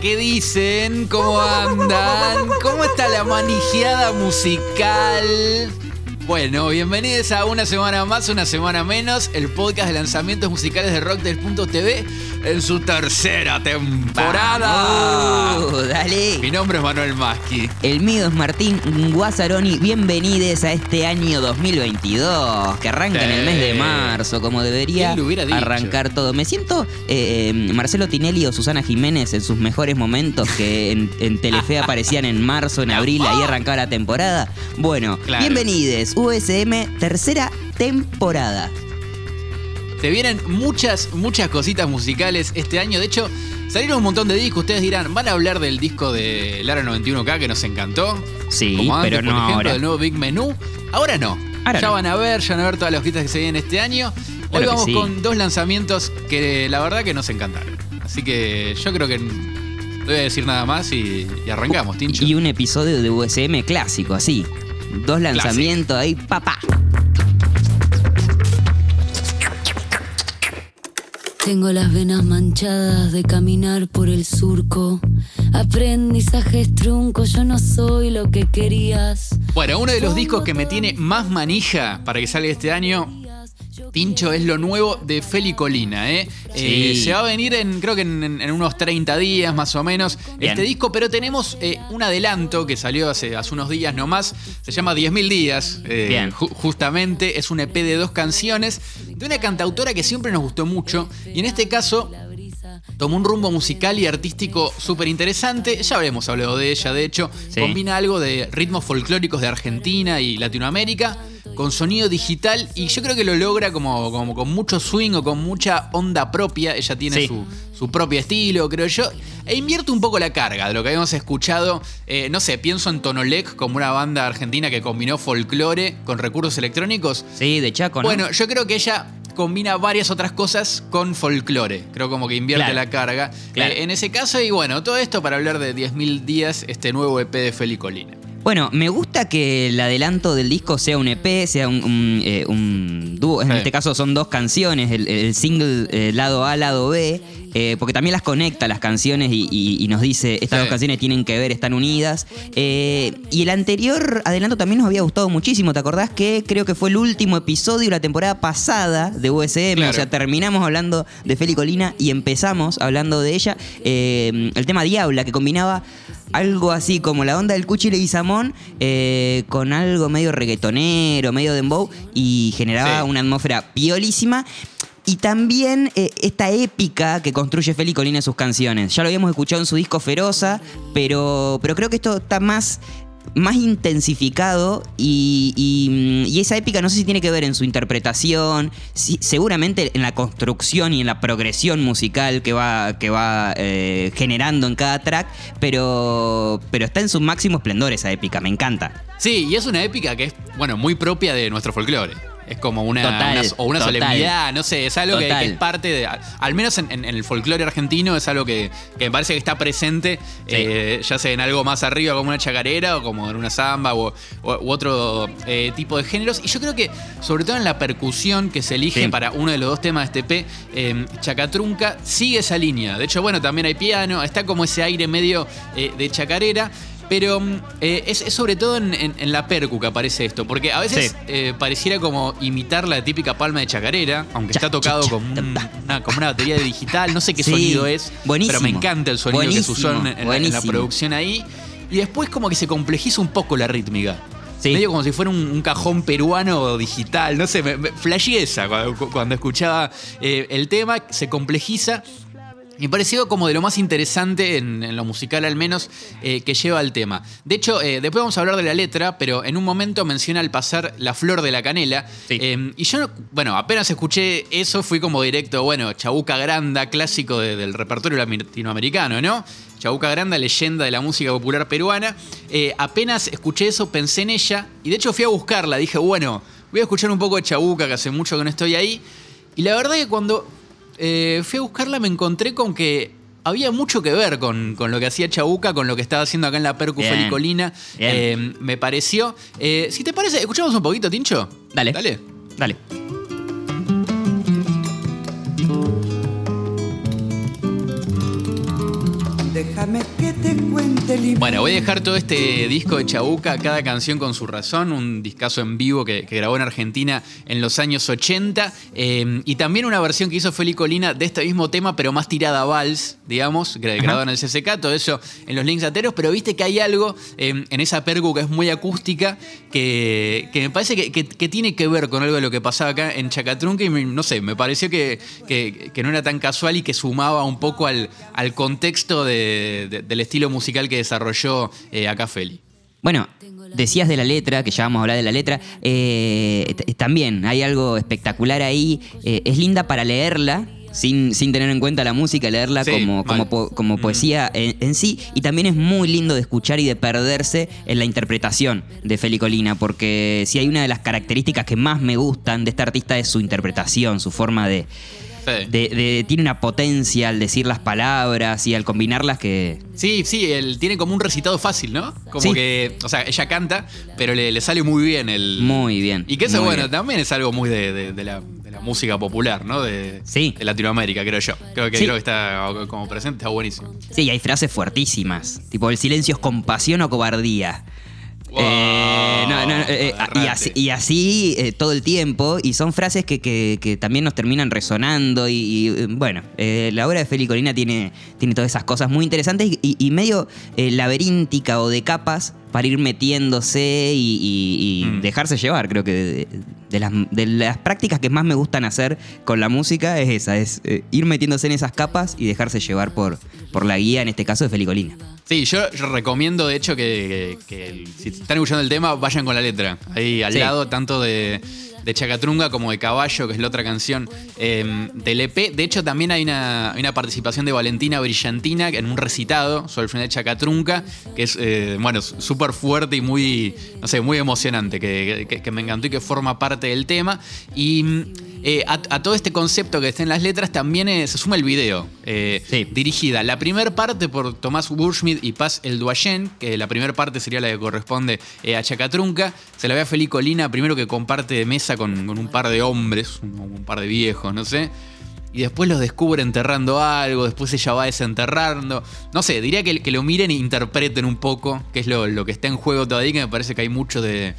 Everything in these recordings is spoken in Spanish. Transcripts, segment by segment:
¿Qué dicen? ¿Cómo andan? ¿Cómo está la manijeada musical? Bueno, bienvenidos a una semana más, una semana menos, el podcast de lanzamientos musicales de Rock del Punto TV en su tercera temporada. Vamos, dale. Mi nombre es Manuel Maschi. El mío es Martín Guazzaroni. Bienvenidos a este año 2022, que arranca en el mes de marzo, como debería arrancar todo. Me siento eh, eh, Marcelo Tinelli o Susana Jiménez en sus mejores momentos, que en, en Telefe aparecían en marzo, en abril, ahí arrancaba la temporada. Bueno, Claro. bienvenidos, USM, tercera temporada. Se vienen muchas, muchas cositas musicales este año. De hecho, salieron un montón de discos. Ustedes dirán, ¿van a hablar del disco de Lara 91K que nos encantó? Sí, Como antes, pero por no ejemplo, ahora. del nuevo Big Menú. Ahora no. Ahora ya no. van a ver, ya van a ver todas las cositas que se vienen este año. Hoy Claro vamos sí. con dos lanzamientos que la verdad que nos encantaron. Así que yo creo que no voy a decir nada más y, y arrancamos, Tincho. Y un episodio de USM clásico, así. Dos lanzamientos ahí, papá. Tengo las venas manchadas de caminar por el surco. Aprendizajes truncos, yo no soy lo que querías. Bueno, uno de los discos que me tiene más manija para que salga este año Tincho es lo nuevo de Feli Colina, ¿eh? Eh, se va a venir en, creo que en, en- en unos 30 días más o menos, Bien. este disco, pero tenemos eh, un adelanto que salió hace, hace unos días nomás, se llama 10.000 días, eh, Bien. ju- justamente, es un EP de dos canciones de una cantautora que siempre nos gustó mucho, y en este caso tomó un rumbo musical y artístico súper interesante. Ya habremos hablado de ella, de hecho. Sí. Combina algo de ritmos folclóricos de Argentina y Latinoamérica con sonido digital y yo creo que lo logra como, como con mucho swing o con mucha onda propia. Ella tiene Sí. su, su propio estilo, creo yo. E invierte un poco la carga de lo que habíamos escuchado. Eh, no sé, pienso en Tonolec como una banda argentina que combinó folclore con recursos electrónicos. Sí, de Chaco, ¿no? Bueno, yo creo que ella combina varias otras cosas con folclore. Creo como que invierte Claro. la carga. Claro. Eh, en ese caso, y bueno, todo esto para hablar de 10.000 días, este nuevo EP de Feli Colina. Bueno, me gusta que el adelanto del disco sea un EP, sea un, un, eh, un dúo. En Sí. este caso son dos canciones, el, el single eh, lado A, lado B, eh, porque también las conecta las canciones y, y- y nos dice, estas Sí. dos canciones tienen que ver, están unidas. Eh, y el anterior adelanto también nos había gustado muchísimo, ¿te acordás que creo que fue el último episodio de la temporada pasada de USM? Claro. O sea, terminamos hablando de Feli Colina y empezamos hablando de ella. El tema Diabla, que combinaba algo así como la onda del Cuchi Leguizamón eh, con algo medio reggaetonero, medio dembow y generaba Sí. una atmósfera piolísima. Y también eh, esta épica que construye Feli Colina en sus canciones. Ya lo habíamos escuchado en su disco Feroza, pero, pero creo que esto está más, más intensificado y, y- y esa épica no sé si tiene que ver en su interpretación, si- seguramente en la construcción y en la progresión musical que va, que va eh, generando en cada track, pero, pero está en su máximo esplendor esa épica, me encanta. Sí, y es una épica que es, bueno, muy propia de nuestro folclore. Es como una, Total, una- o una total. solemnidad, no sé, es algo que, es parte de, al menos en, en- en el folclore argentino, es algo que, que me parece que está presente, Sí. eh, ya sea en algo más arriba como una chacarera o como en una samba o, o- u otro eh, tipo de géneros. Y yo creo que, sobre todo en la percusión que se elige Sí. para uno de los dos temas de este EP, eh, Chacatrunca sigue esa línea. De hecho, bueno, también hay piano, está como ese aire medio eh, de chacarera. Pero mm, eh, es, es sobre todo en, en- en la percu que aparece esto, porque a veces Sí. eh, pareciera como imitar la típica palma de chacarera, aunque está tocado un- ta, una, batería de digital, no sé qué Sí, sonido es, buenísimo. pero me encanta el sonido que se usó en, la- producción ahí. Y después como que se complejiza un poco la rítmica. Sí. Medio como si fuera un, un cajón peruano digital, no sé, me, me cuando, cuando escuchaba eh, el tema, se complejiza. Me pareció como de lo más interesante, en, en lo musical al menos, eh, que lleva el tema. De hecho, eh, después vamos a hablar de la letra, pero en un momento menciona al pasar la flor de la canela. Sí. Eh, y yo, bueno, apenas escuché eso, fui como directo, bueno, Chabuca Granda, clásico de- del repertorio latinoamericano, ¿no? Chabuca Granda, leyenda de la música popular peruana. Apenas escuché eso, pensé en ella, y de hecho fui a buscarla. Dije, bueno, voy a escuchar un poco de Chabuca, que hace mucho que no estoy ahí. Y la verdad que cuando eh, fui a buscarla me encontré con que había mucho que ver con, con lo que hacía Chabuca, con lo que estaba haciendo acá en la Percu Felicolina. Eh, me pareció. Eh, si te parece, escuchamos un poquito, Tincho. Dale. Dale. Dale. Déjame que Bueno, voy a dejar todo este disco de Chabuca, cada canción con su razón, un discazo en vivo que, que grabó en Argentina en los años 80, eh, y también una versión que hizo Feli Colina de este mismo tema, pero más tirada a vals, digamos, gra- grabado en el CCK, todo eso en los links ateros, pero viste que hay algo eh, en esa percu que es muy acústica, que, que me parece que, tiene que ver con algo de lo que pasaba acá en Chacatrunca, y me- no sé, me pareció que, no era tan casual y que sumaba un poco al, al contexto de- de- del estilo musical que desarrolló eh, acá Feli. Bueno, decías de la letra, que ya vamos a hablar de la letra, eh, también hay algo espectacular ahí, eh, es linda para leerla. Sin, sin tener en cuenta la música, leerla Sí, como, como, po- como poesía en, en sí. Y también es muy lindo de escuchar y de perderse en la interpretación de Feli Colina, porque si hay una de las características que más me gustan de este artista es su interpretación, su forma de, Sí. de- de- tiene una potencia al decir las palabras y al combinarlas que. Sí, sí, él tiene como un recitado fácil, ¿no? Como Sí. que, o sea, ella canta, pero le, le sale muy bien el... Muy bien, Y que eso, bueno, bien. también es algo muy de, de- de la, de la música popular, ¿no? De, Sí. de Latinoamérica, creo yo. Creo que, Sí. creo que está como presente, está buenísimo. Sí, hay frases fuertísimas. Tipo, el silencio es compasión o cobardía. Eh, no, no, no, eh, y así, y así, eh, todo el tiempo, y son frases que, que- que también nos terminan resonando. Y, y, eh, bueno, eh, la obra de Feli Colina tiene, tiene todas esas cosas muy interesantes y, y medio eh, laberíntica o de capas para ir metiéndose y, Mm. dejarse llevar. Creo que de, de las, de las prácticas que más me gustan hacer con la música es esa: es eh, ir metiéndose en esas capas y dejarse llevar por, por la guía, en este caso de Feli Colina. Sí, yo, yo recomiendo, de hecho, que, que- que el- si están escuchando el tema, vayan con la letra. Ahí al Sí. lado, tanto de, de Chacatrunga como de Caballo, que es la otra canción eh, del EP. De hecho, también hay una, hay una participación de Valentina Brillantina en un recitado sobre el final de Chacatrunca, que es, eh, bueno, súper fuerte y muy, no sé, muy emocionante, que, que- que me encantó y que forma parte del tema. Y mm, eh, a, a todo este concepto que está en las letras también eh, se suma el video. Sí. dirigida la primera parte por Tomás Burschmidt y Paz El Duayen, que la primera parte sería la que corresponde a Chacatrunca. Se la ve a Feli Colina, primero que comparte mesa con, un par de hombres, un, un par de viejos, no sé. Y después los descubre enterrando algo, después ella va desenterrando. No sé, diría que, que lo miren e interpreten un poco, que es lo, lo que está en juego todavía, que me parece que hay mucho de,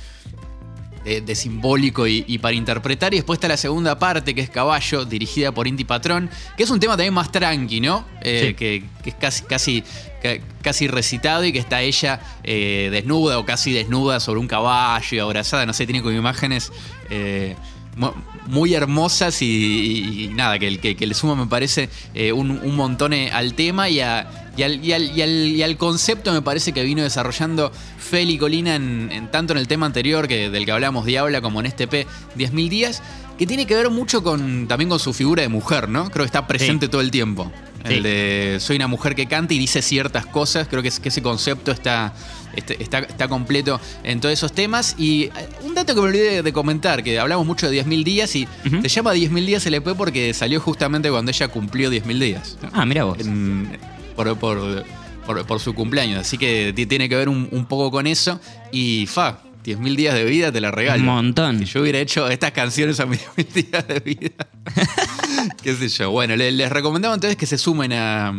de, de simbólico y, y para interpretar. Y después está la segunda parte, que es Caballo, dirigida por Inti Patrón, que es un tema también más tranqui, ¿no? Eh, Sí. que, que es casi, casi, ca- casi recitado y que está ella eh, desnuda o casi desnuda sobre un caballo y abrazada, no sé, tiene como imágenes eh, mu- muy hermosas y, y- y nada, que, que, que le suma me parece eh, un, un montón al tema y, a- y al, y al- y al- y al concepto me parece que vino desarrollando Feli Colina en, en tanto en el tema anterior que, del que hablamos Diabla como en este P 10.000 días, que tiene que ver mucho con también con su figura de mujer, ¿no? Creo que está presente todo el tiempo. Sí. El de soy una mujer que canta y dice ciertas cosas. Creo que, es- que ese concepto está, este- está, está completo en todos esos temas. Y eh, un dato que me olvidé de comentar, que hablamos mucho de 10.000 días y Ujú. se llama 10.000 días LP porque salió justamente cuando ella cumplió 10.000 días. Ah, mira vos. En- por, por- por- por su cumpleaños. Así que ti- tiene que ver un, un poco con eso. Y fa, 10.000 días de vida te la regalo. Un montón. Si yo hubiera hecho estas canciones a mis 10.000 días de vida. Qué sé yo. Bueno, le- les recomendamos entonces que se sumen a,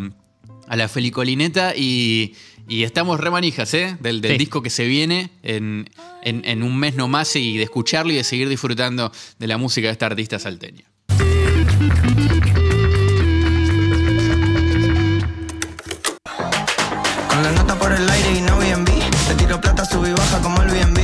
a la Felicolineta y, y estamos re manijas, ¿eh? Del, del Sí. disco que se viene en, en- en un mes nomás y de escucharlo y de seguir disfrutando de la música de esta artista salteña. Por el aire y no BNB Te tiro plata, sub y baja como el BNB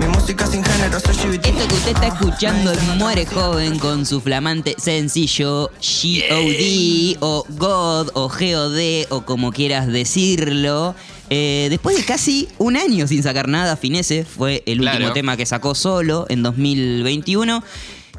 Mi música sin género, soy GBT Esto que usted está escuchando es Muere Joven con su flamante sencillo G.O.D. o God o G.O.D. o como quieras decirlo. Eh, después de casi un año sin sacar nada, Finese fue el último Claro. tema que sacó solo en 2021.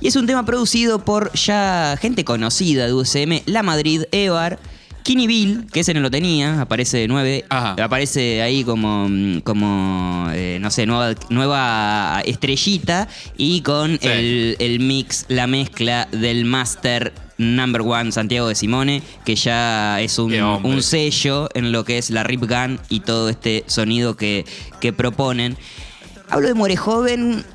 Y es un tema producido por ya gente conocida de UCM, La Madrid, Evar, Kini Bill, que ese no lo tenía, aparece de 9, Ajá. aparece ahí como, como eh, no sé, nueva, nueva estrellita y con Sí. el, el mix, la mezcla del Master Number One Santiago de Simone, que ya es un, un sello en lo que es la Rip Gun y todo este sonido que, que proponen. Hablo de Muere Joven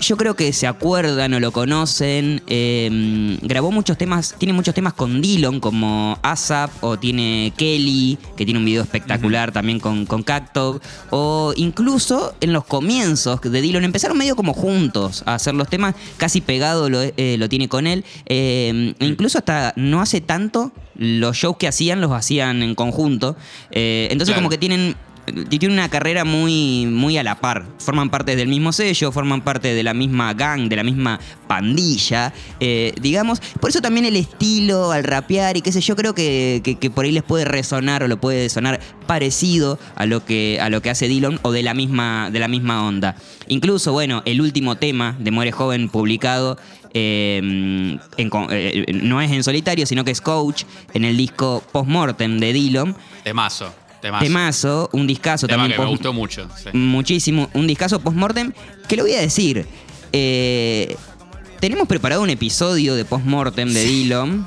yo creo que se acuerdan o lo conocen. eh, grabó muchos temas, tiene muchos temas con Dillon, como ASAP, o tiene Kelly, que tiene un video espectacular también con, con Cacto. O incluso en los comienzos de Dillon empezaron medio como juntos a hacer los temas, casi pegado lo, eh, lo tiene con él. Eh, incluso hasta no hace tanto, los shows que hacían los hacían en conjunto. Eh, entonces, Claro. como que tienen tienen una carrera muy, muy a la par. Forman parte del mismo sello, forman parte de la misma gang, de la misma pandilla, eh, digamos. Por eso también el estilo al rapear y qué sé yo, creo que, que- por ahí les puede resonar o lo puede sonar parecido a lo que, a lo que hace Dillon o de la, misma, de la misma onda. Incluso, bueno, el último tema de Muere Joven publicado eh, eh, no es en solitario, sino que es Coach en el disco Postmortem de Dillon. Temazo, temazo. Temazo, un discazo Tema también. que me gustó mucho. sí. Muchísimo. Un discazo postmortem. Que lo voy a decir. eh, tenemos preparado un episodio de postmortem de Dillon.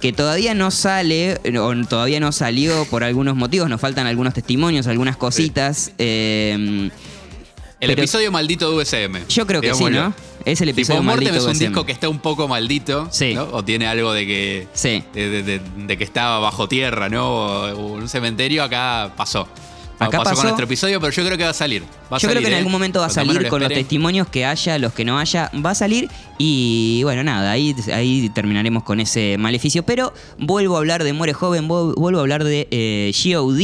Que todavía no sale, o todavía no salió por algunos motivos. Nos faltan algunos testimonios, algunas cositas. eh, El pero- episodio maldito de USM. yo creo que sí. ¿no? Es el episodio Postmortem maldito es un de disco que está un poco maldito, Sí. ¿no? O tiene algo de que Sí. de, de- de- de que estaba bajo tierra, ¿no? O, un cementerio, acá pasó. Acá pasó, pasó. con nuestro episodio, pero yo creo que va a salir. Va a Yo creo que en ¿eh? algún momento va a salir lo con los testimonios que haya, los que no haya, va a salir. Y bueno, nada, ahí, ahí terminaremos con ese maleficio. Pero vuelvo a hablar de Muere Joven, vu- vuelvo a hablar de eh, G.O.D.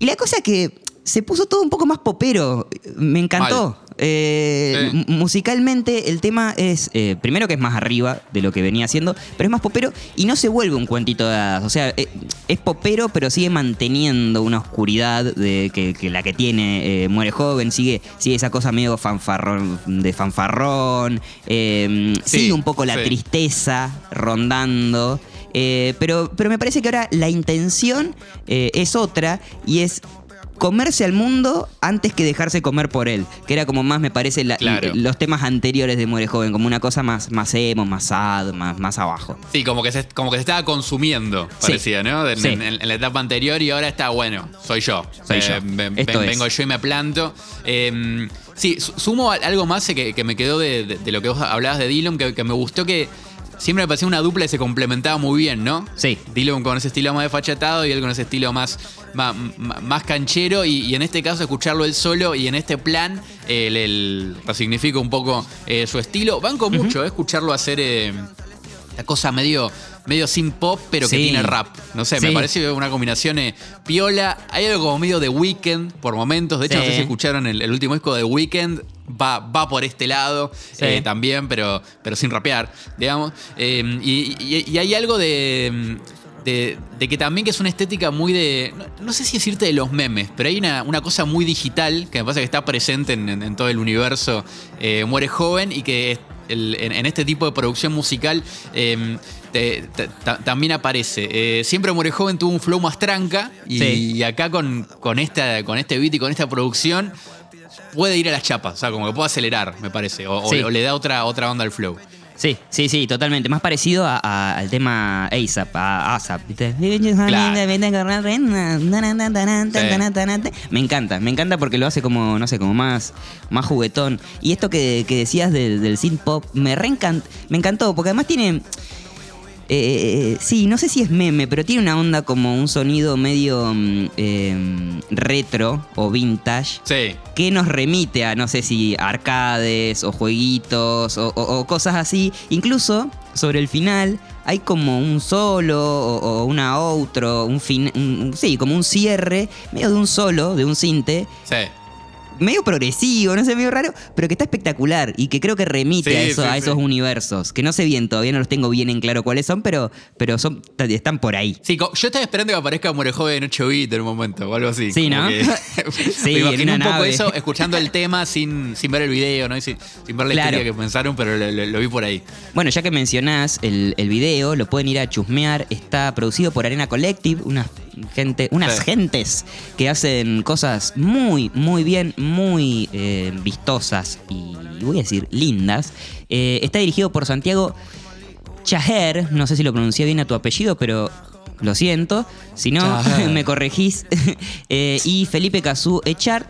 Y la cosa que se puso todo un poco más popero. Me encantó. Eh, Sí. Musicalmente el tema es, eh, primero que es más arriba de lo que venía haciendo, pero es más popero y no se vuelve un cuentito de hadas. O sea, eh, es popero, pero sigue manteniendo una oscuridad de que, que la que tiene Muere Joven, sigue, sigue esa cosa medio fanfarrón, de fanfarrón, Sí, sigue un poco la sí. tristeza rondando. eh, pero, pero me parece que ahora la intención eh, es otra y es comerse al mundo antes que dejarse comer por él. Que era como más, me parece, la- Claro. los temas anteriores de Muere Joven, como una cosa más, más emo, más sad, más, más abajo. Sí, como que, se, como que se estaba consumiendo, Sí. parecía, ¿no? En, Sí. en- en la etapa anterior y ahora está, bueno, soy yo. Soy Eh, yo. ven- Esto ven- es. vengo yo y me planto. Eh, sí, su- sumo algo más que, que me quedó de, de- de lo que vos hablabas de Dylan, que, que me gustó que siempre me parecía una dupla y se complementaba muy bien, ¿no? Sí. Dylan con ese estilo más desfachatado y él con ese estilo más, más, más canchero y, y en este caso escucharlo él solo y en este plan eh, el, el- resignifica un poco eh, su estilo. Banco mucho eh, escucharlo hacer eh, la cosa medio, medio sin pop pero que Sí. tiene rap. No sé, me parece una combinación eh, piola. Hay algo como medio de Weekend por momentos. De hecho, no sé si escucharon el, el último disco de Weekend. Va, va por este lado eh, también, pero, pero sin rapear, digamos. Eh, y, y- y hay algo de, de, de que también que es una estética muy de. No, no sé si decirte de los memes, pero hay una, una cosa muy digital que me parece que está presente en, en- en todo el universo eh, Muere Joven y que el- en, en este tipo de producción musical. eh, te- te- ta- también aparece. Eh, siempre Muere Joven tuvo un flow más tranca y, Sí. y acá con, con, esta, con este beat y con esta producción puede ir a las chapas, o sea, como que puede acelerar, me parece, o, o- Sí. o le da otra, otra onda al flow. Sí, sí, sí, totalmente. Más parecido a- a- al tema ASAP, a ASAP. ¿viste? Me encanta, me encanta porque lo hace como, no sé, como más, más juguetón. Y esto que, que decías del, del synth pop, me reencant, me encantó, porque además tiene. Eh, sí, no sé si es meme, pero tiene una onda como un sonido medio mm, eh, retro o vintage Sí, que nos remite a, no sé si, arcades o jueguitos o, o- o cosas así. Incluso sobre el final hay como un solo o, o una outro, un fin, un- sí, como un cierre, medio de un solo, de un cinte, sí. Medio progresivo, no sé, medio raro, pero que está espectacular y que creo que remite Sí, a, eso- sí, a sí. esos universos, que no sé bien, todavía no los tengo bien en claro cuáles son, pero, pero son, están por ahí. Sí, yo estaba esperando que aparezca Muere Joven en 8 bits en un momento o algo así. Sí, ¿no? que- Sí, me en una un poco nave. eso, escuchando el tema sin, sin ver el video, ¿no? Y sin, sin ver la Claro. historia que pensaron, pero lo, lo- lo vi por ahí. Bueno, ya que mencionás el, el video, lo pueden ir a chusmear. Está producido por Arena Collective, unas, gente, unas Sí. gentes que hacen cosas muy, muy bien, muy eh, vistosas y voy a decir lindas. Eh, está dirigido por Santiago Chaher, no sé si lo pronuncié bien a tu apellido, pero lo siento. Si no, Chaher. me corregís. Eh, y Felipe Cazú Echart.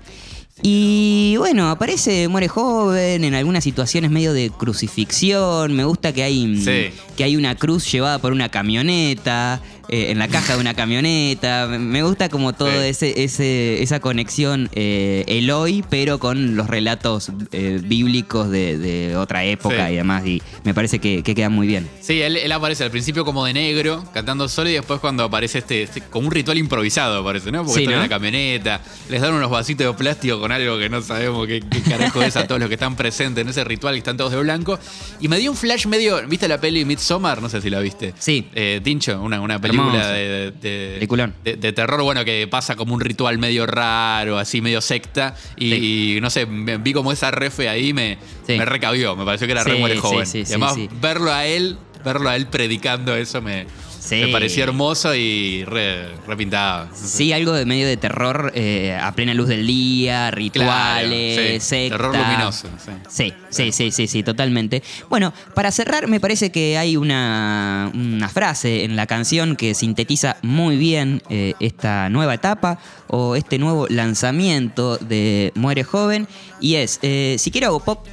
Y bueno, aparece, muere joven, en algunas situaciones medio de crucifixión. Me gusta que hay, Sí. que hay una cruz llevada por una camioneta, eh, en la caja de una camioneta. Me gusta como todo Sí. ese, ese, esa conexión eh, Eloy, pero con los relatos eh, bíblicos de, de otra época Sí. y demás. Y me parece que, que queda muy bien. Sí, él, él aparece al principio como de negro, cantando solo, y después cuando aparece este, este- como un ritual improvisado, parece, ¿no? Porque Sí, está en la camioneta, les dan unos vasitos de plástico con algo que no sabemos qué, qué carajo es a todos los que están presentes en ese ritual y están todos de blanco. Y me dio un flash medio, ¿viste la peli Midsommar? No sé si la viste. Sí. Eh, Tincho, una, una película De, de, Peliculón. de- de terror, bueno, que pasa como un ritual medio raro, así medio secta. Y, y no sé, vi como esa refe ahí me, Sí. me recabió, me pareció que era re joven. sí, y sí, además, verlo a él, verlo a él predicando eso me, Sí. me pareció hermoso y re, repintado. Sí, algo de medio de terror eh, a plena luz del día, rituales, Claro, sí. secta. Terror luminoso, sí. Sí, sí, sí, sí, sí, totalmente. Bueno, para cerrar, me parece que hay una, una frase en la canción que sintetiza muy bien eh, esta nueva etapa o este nuevo lanzamiento de Muere Joven. Y es, eh, si quiero hago pop,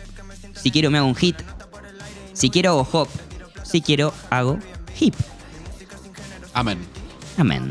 si quiero me hago un hit, si quiero hago hop, si quiero hago hip. Amén. Amén.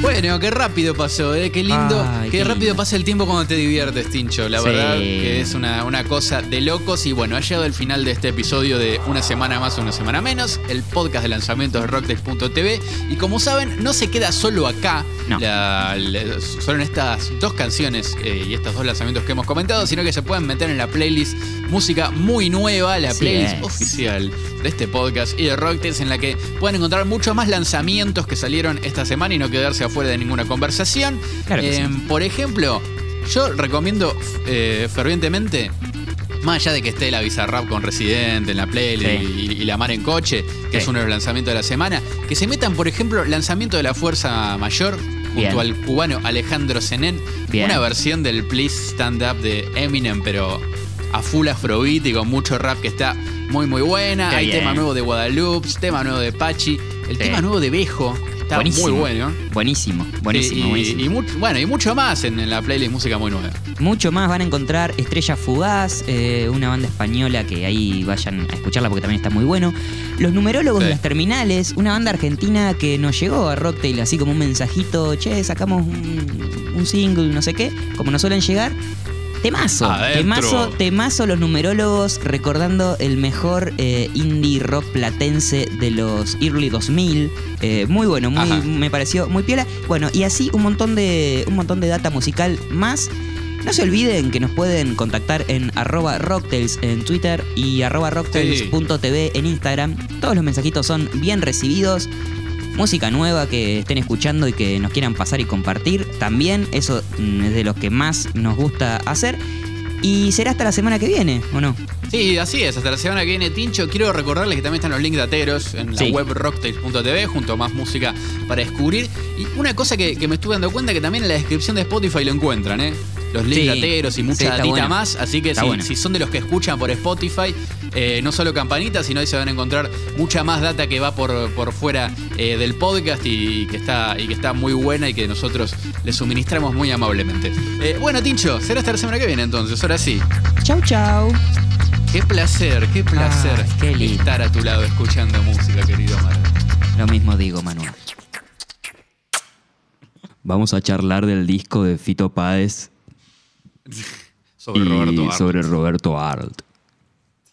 Bueno, qué rápido pasó, ¿eh? Qué lindo. Ay, qué, qué rápido pasa el tiempo cuando te diviertes, Tincho. La Sí. verdad que es una, una cosa de locos. Y bueno, ha llegado el final de este episodio de Una Semana Más, Una Semana Menos, el podcast de lanzamientos de Rocktex.tv. Y como saben, no se queda solo acá, No. la- la- solo en estas dos canciones eh, y estos dos lanzamientos que hemos comentado, sino que se pueden meter en la playlist música muy nueva, la playlist es. oficial de este podcast y de Rocktex, en la que pueden encontrar muchos más lanzamientos que salieron esta semana y no quedarse afuera de ninguna conversación. Claro Eh, sí. Por ejemplo, yo recomiendo eh, fervientemente, más allá de que esté la Bizarrap con Residente en la playlist Sí. y, y la Mar en Coche, que Sí. es uno de los lanzamientos de la semana, que se metan, por ejemplo, lanzamiento de la Fuerza Mayor. Bien. Junto al cubano Alejandro Bien. una versión del Please Stand Up de Eminem, pero a full afrobeat y con mucho rap que está muy muy buena. Qué Hay bien. tema nuevo de Guadalupe, tema nuevo de Pachi, el Sí. tema nuevo de Bejo, está buenísimo. muy bueno. Buenísimo, buenísimo, y, buenísimo. y bueno, y mucho más en, en la playlist Música Muy Nueva. Mucho más van a encontrar Estrella Fugaz, eh, una banda española que ahí vayan a escucharla porque también está muy bueno. Los numerólogos Sí. de las terminales, una banda argentina que nos llegó a Rocktail así como un mensajito, che, sacamos un, un single, no sé qué, como nos suelen llegar. Temazo, Adentro. temazo, temazo los numerólogos recordando el mejor eh, indie rock platense de los early 2000. Eh, muy bueno, muy, Ajá. me pareció muy piola. Bueno, y así un montón de, un montón de data musical más. No se olviden que nos pueden contactar en arroba rocktails en Twitter y arroba rocktails.tv en Instagram. Todos los mensajitos son bien recibidos. Música nueva que estén escuchando y que nos quieran pasar y compartir. También eso mm, es de los que más nos gusta hacer. Y será hasta la semana que viene, ¿o no? Sí, así es. Hasta la semana que viene, Tincho. Quiero recordarles que también están los links de Ateros en Sí. la web rocktails.tv junto a más música para descubrir. Y una cosa que, que me estuve dando cuenta que también en la descripción de Spotify lo encuentran, ¿eh? Los links Sí. de Ateros y mucha datita bueno. más. Así que si, bueno. si son de los que escuchan por Spotify, eh, no solo campanitas, sino ahí se van a encontrar mucha más data que va por, por fuera eh, del podcast y, que está, y que está muy buena y que nosotros les suministramos muy amablemente. Eh, bueno, Tincho, será hasta la semana que viene entonces. Ahora sí. Chau, chau. Qué placer, qué placer Ay, qué lindo. estar a tu lado escuchando música, querido Mar. Lo mismo digo, Manuel. Vamos a charlar del disco de Fito Páez Sobre Roberto y Arlt. sobre Roberto Arlt.